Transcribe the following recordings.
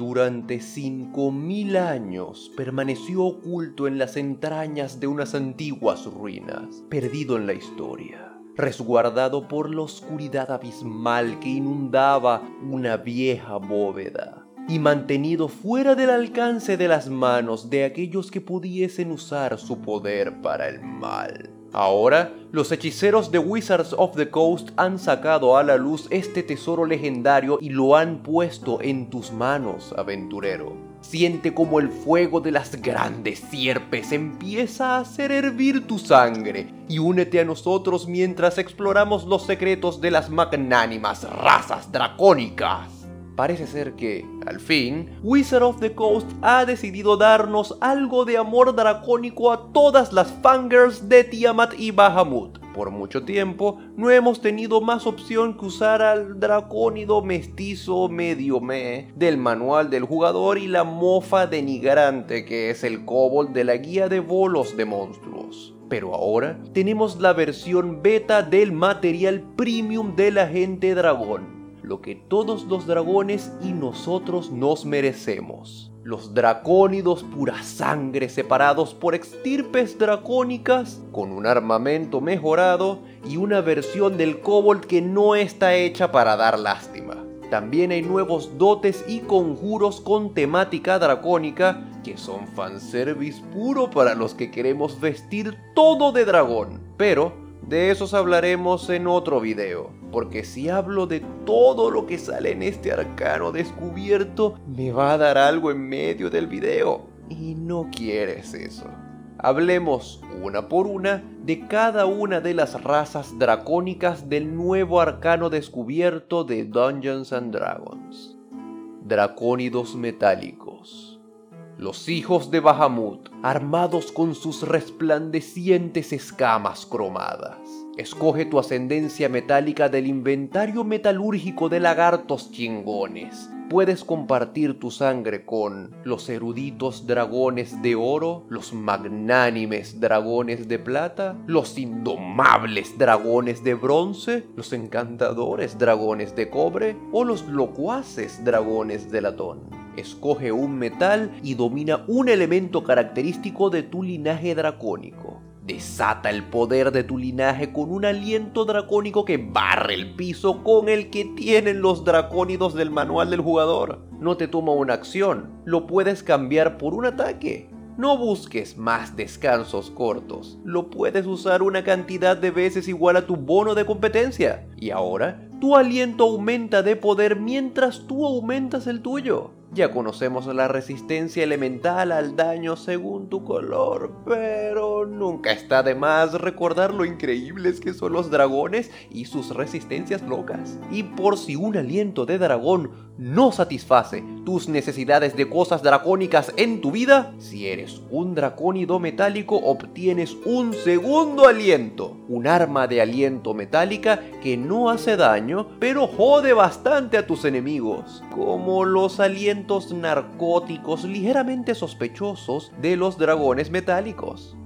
Durante 5.000 años permaneció oculto en las entrañas de unas antiguas ruinas, perdido en la historia, resguardado por la oscuridad abismal que inundaba una vieja bóveda y mantenido fuera del alcance de las manos de aquellos que pudiesen usar su poder para el mal. Ahora, los hechiceros de Wizards of the Coast han sacado a la luz este tesoro legendario y lo han puesto en tus manos, aventurero. Siente como el fuego de las grandes sierpes empieza a hacer hervir tu sangre y únete a nosotros mientras exploramos los secretos de las magnánimas razas dracónicas parece ser que, al fin, Wizard of the Coast ha decidido darnos algo de amor dracónico a todas las fangirls de Tiamat y Bahamut. Por mucho tiempo no hemos tenido más opción que usar al dracónido mestizo medio me del manual del jugador y la mofa denigrante que es el kobold de la guía de bolos de monstruos. Pero ahora tenemos la versión beta del material premium del agente dragón lo que todos los dragones y nosotros nos merecemos. Los dracónidos pura sangre separados por extirpes dracónicas, con un armamento mejorado y una versión del kobold que no está hecha para dar lástima. También hay nuevos dotes y conjuros con temática dracónica que son fanservice puro para los que queremos vestir todo de dragón. Pero de esos hablaremos en otro video porque si hablo de todo lo que sale en este arcano descubierto, me va a dar algo en medio del video. Y no quieres eso. Hablemos una por una de cada una de las razas dracónicas del nuevo arcano descubierto de Dungeons and Dragons. Dracónidos metálicos. Los hijos de Bahamut, armados con sus resplandecientes escamas cromadas Escoge tu ascendencia metálica del inventario metalúrgico de lagartos chingones. Puedes compartir tu sangre con los eruditos dragones de oro, los magnánimes dragones de plata, los indomables dragones de bronce, los encantadores dragones de cobre o los locuaces dragones de latón. Escoge un metal y domina un elemento característico de tu linaje dracónico. Desata el poder de tu linaje con un aliento dracónico que barre el piso con el que tienen los dracónidos del manual del jugador. No te toma una acción, lo puedes cambiar por un ataque. No busques más descansos cortos, lo puedes usar una cantidad de veces igual a tu bono de competencia. Y ahora, tu aliento aumenta de poder mientras tú aumentas el tuyo. Ya conocemos la resistencia elemental al daño según tu color, pero nunca está de más recordar lo increíbles que son los dragones y sus resistencias locas. Y por si un aliento de dragón no satisface tus necesidades de cosas dracónicas en tu vida, si eres un dracónido metálico obtienes un segundo aliento, un arma de aliento metálica que no hace daño, pero jode bastante a tus enemigos, como los alientos narcóticos ligeramente sospechosos de los dragones metálicos.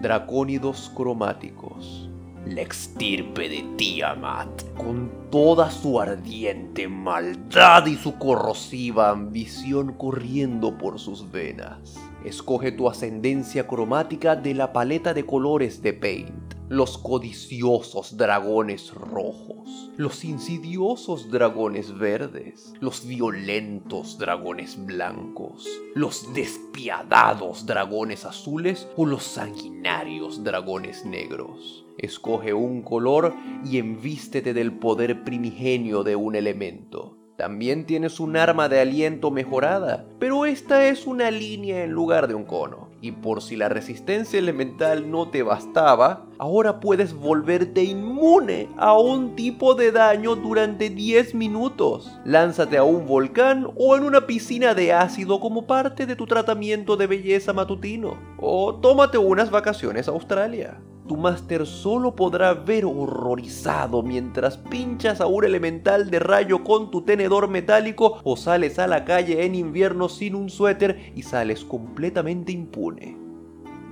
Dracónidos cromáticos la extirpe de Tiamat, con toda su ardiente maldad y su corrosiva ambición corriendo por sus venas. Escoge tu ascendencia cromática de la paleta de colores de Paint. Los codiciosos dragones rojos, los insidiosos dragones verdes, los violentos dragones blancos, los despiadados dragones azules o los sanguinarios dragones negros. Escoge un color y envístete del poder primigenio de un elemento. También tienes un arma de aliento mejorada, pero esta es una línea en lugar de un cono. Y por si la resistencia elemental no te bastaba, ahora puedes volverte inmune a un tipo de daño durante 10 minutos. Lánzate a un volcán o en una piscina de ácido como parte de tu tratamiento de belleza matutino. O tómate unas vacaciones a Australia tu máster solo podrá ver horrorizado mientras pinchas a un elemental de rayo con tu tenedor metálico o sales a la calle en invierno sin un suéter y sales completamente impune.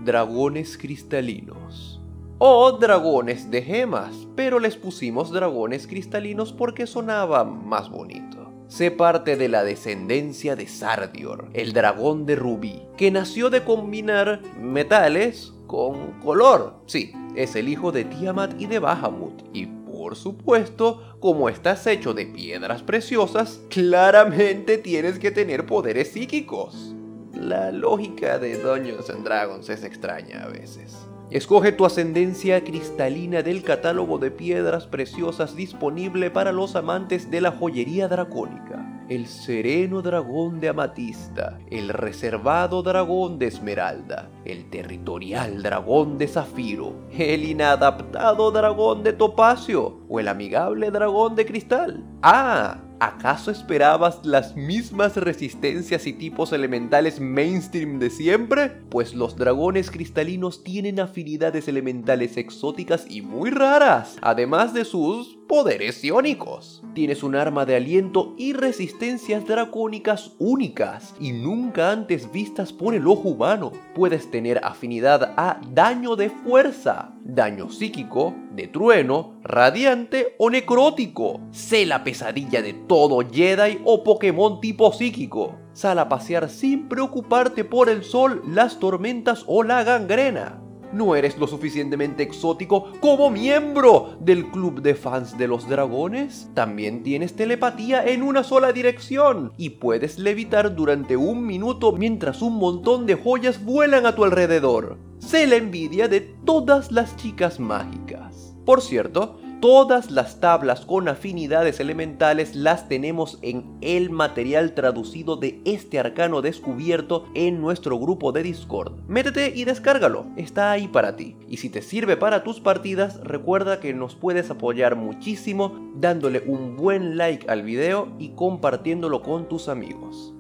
Dragones cristalinos. O dragones de gemas, pero les pusimos dragones cristalinos porque sonaba más bonito. Sé parte de la descendencia de Sardior, el dragón de Rubí, que nació de combinar metales con color. Sí, es el hijo de Tiamat y de Bahamut. Y por supuesto, como estás hecho de piedras preciosas, claramente tienes que tener poderes psíquicos. La lógica de Dungeons and Dragons es extraña a veces. Escoge tu ascendencia cristalina del catálogo de piedras preciosas disponible para los amantes de la joyería dracónica. El sereno dragón de amatista, el reservado dragón de esmeralda, el territorial dragón de zafiro, el inadaptado dragón de topacio o el amigable dragón de cristal. Ah, ¿Acaso esperabas las mismas resistencias y tipos elementales mainstream de siempre? Pues los dragones cristalinos tienen afinidades elementales exóticas y muy raras, además de sus poderes iónicos. Tienes un arma de aliento y resistencias dracónicas únicas y nunca antes vistas por el ojo humano. Puedes tener afinidad a daño de fuerza, daño psíquico, de trueno, radiante o necrótico. Sé la pesadilla de todo Jedi o Pokémon tipo psíquico. Sal a pasear sin preocuparte por el sol, las tormentas o la gangrena no eres lo suficientemente exótico como miembro del club de fans de los dragones. También tienes telepatía en una sola dirección y puedes levitar durante un minuto mientras un montón de joyas vuelan a tu alrededor. Sé la envidia de todas las chicas mágicas. Por cierto, Todas las tablas con afinidades elementales las tenemos en el material traducido de este arcano descubierto en nuestro grupo de Discord. Métete y descárgalo, está ahí para ti. Y si te sirve para tus partidas, recuerda que nos puedes apoyar muchísimo dándole un buen like al video y compartiéndolo con tus amigos.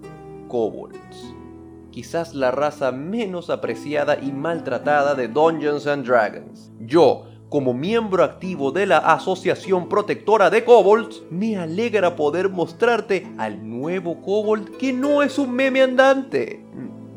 Kobolds quizás la raza menos apreciada y maltratada de Dungeons and Dragons. Yo, como miembro activo de la Asociación Protectora de Kobolds, me alegra poder mostrarte al nuevo Kobold que no es un meme andante.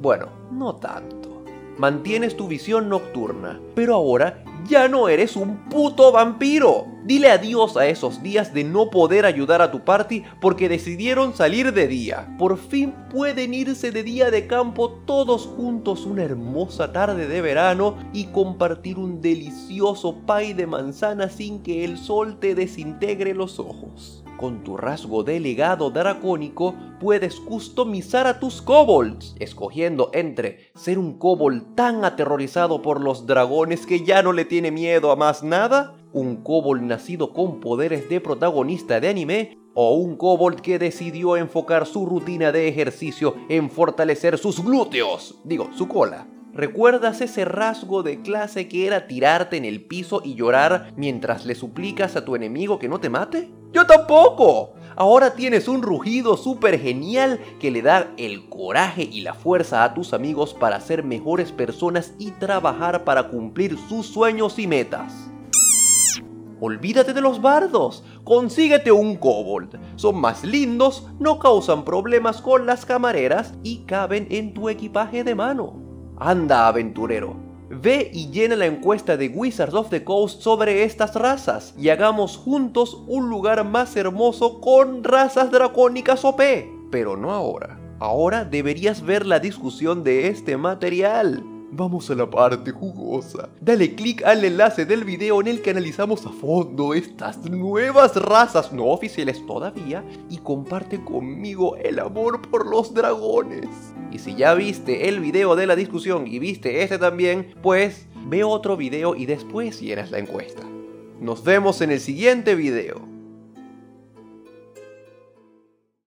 Bueno, no tanto. Mantienes tu visión nocturna, pero ahora ya no eres un puto vampiro. Dile adiós a esos días de no poder ayudar a tu party porque decidieron salir de día. Por fin pueden irse de día de campo todos juntos una hermosa tarde de verano y compartir un delicioso pie de manzana sin que el sol te desintegre los ojos. Con tu rasgo delegado dracónico puedes customizar a tus kobolds, escogiendo entre ser un kobold tan aterrorizado por los dragones que ya no le tiene miedo a más nada, un kobold nacido con poderes de protagonista de anime, o un kobold que decidió enfocar su rutina de ejercicio en fortalecer sus glúteos, digo, su cola. ¿Recuerdas ese rasgo de clase que era tirarte en el piso y llorar mientras le suplicas a tu enemigo que no te mate? ¡Yo tampoco! Ahora tienes un rugido súper genial que le da el coraje y la fuerza a tus amigos para ser mejores personas y trabajar para cumplir sus sueños y metas. Olvídate de los bardos, consíguete un kobold. Son más lindos, no causan problemas con las camareras y caben en tu equipaje de mano. Anda, aventurero. Ve y llena la encuesta de Wizards of the Coast sobre estas razas y hagamos juntos un lugar más hermoso con razas dracónicas OP. Pero no ahora. Ahora deberías ver la discusión de este material. Vamos a la parte jugosa. Dale click al enlace del video en el que analizamos a fondo estas nuevas razas no oficiales todavía y comparte conmigo el amor por los dragones. Y si ya viste el video de la discusión y viste este también, pues ve otro video y después llenas la encuesta. Nos vemos en el siguiente video.